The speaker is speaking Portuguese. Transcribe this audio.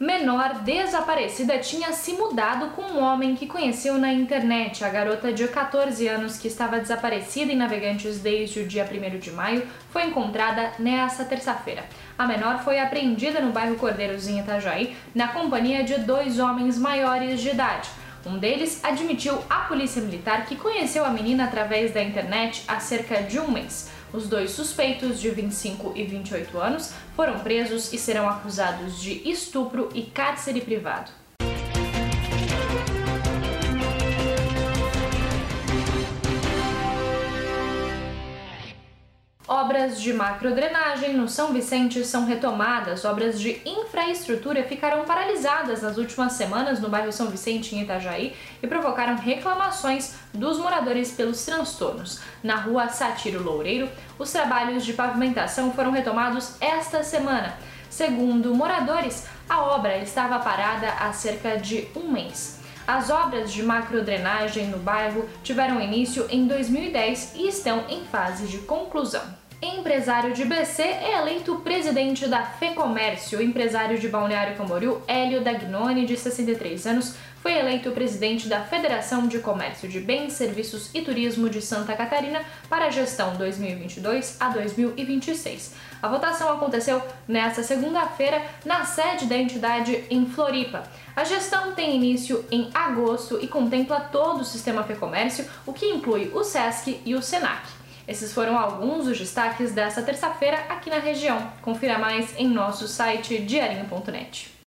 Menor desaparecida tinha se mudado com um homem que conheceu na internet. A garota de 14 anos, que estava desaparecida em Navegantes desde o dia 1 de maio, foi encontrada nesta terça-feira. A menor foi apreendida no bairro Cordeiros, em Itajaí, na companhia de dois homens maiores de idade. Um deles admitiu à polícia militar que conheceu a menina através da internet há cerca de um mês. Os dois suspeitos, de 25 e 28 anos, foram presos e serão acusados de estupro e cárcere privado. Obras de macrodrenagem no São Vicente são retomadas. Obras de infraestrutura ficaram paralisadas nas últimas semanas no bairro São Vicente, em Itajaí, e provocaram reclamações dos moradores pelos transtornos. Na rua Satiro Loureiro, os trabalhos de pavimentação foram retomados esta semana. Segundo moradores, a obra estava parada há cerca de um mês. As obras de macrodrenagem no bairro tiveram início em 2010 e estão em fase de conclusão. Empresário de BC é eleito presidente da FEComércio. O empresário de Balneário Camboriú, Hélio Dagnoni, de 63 anos, foi eleito presidente da Federação de Comércio de Bens, Serviços e Turismo de Santa Catarina para a gestão 2022 a 2026. A votação aconteceu nesta segunda-feira na sede da entidade em Floripa. A gestão tem início em agosto e contempla todo o sistema FEComércio, o que inclui o SESC e o SENAC. Esses foram alguns dos destaques dessa terça-feira aqui na região. Confira mais em nosso site diarinho.net.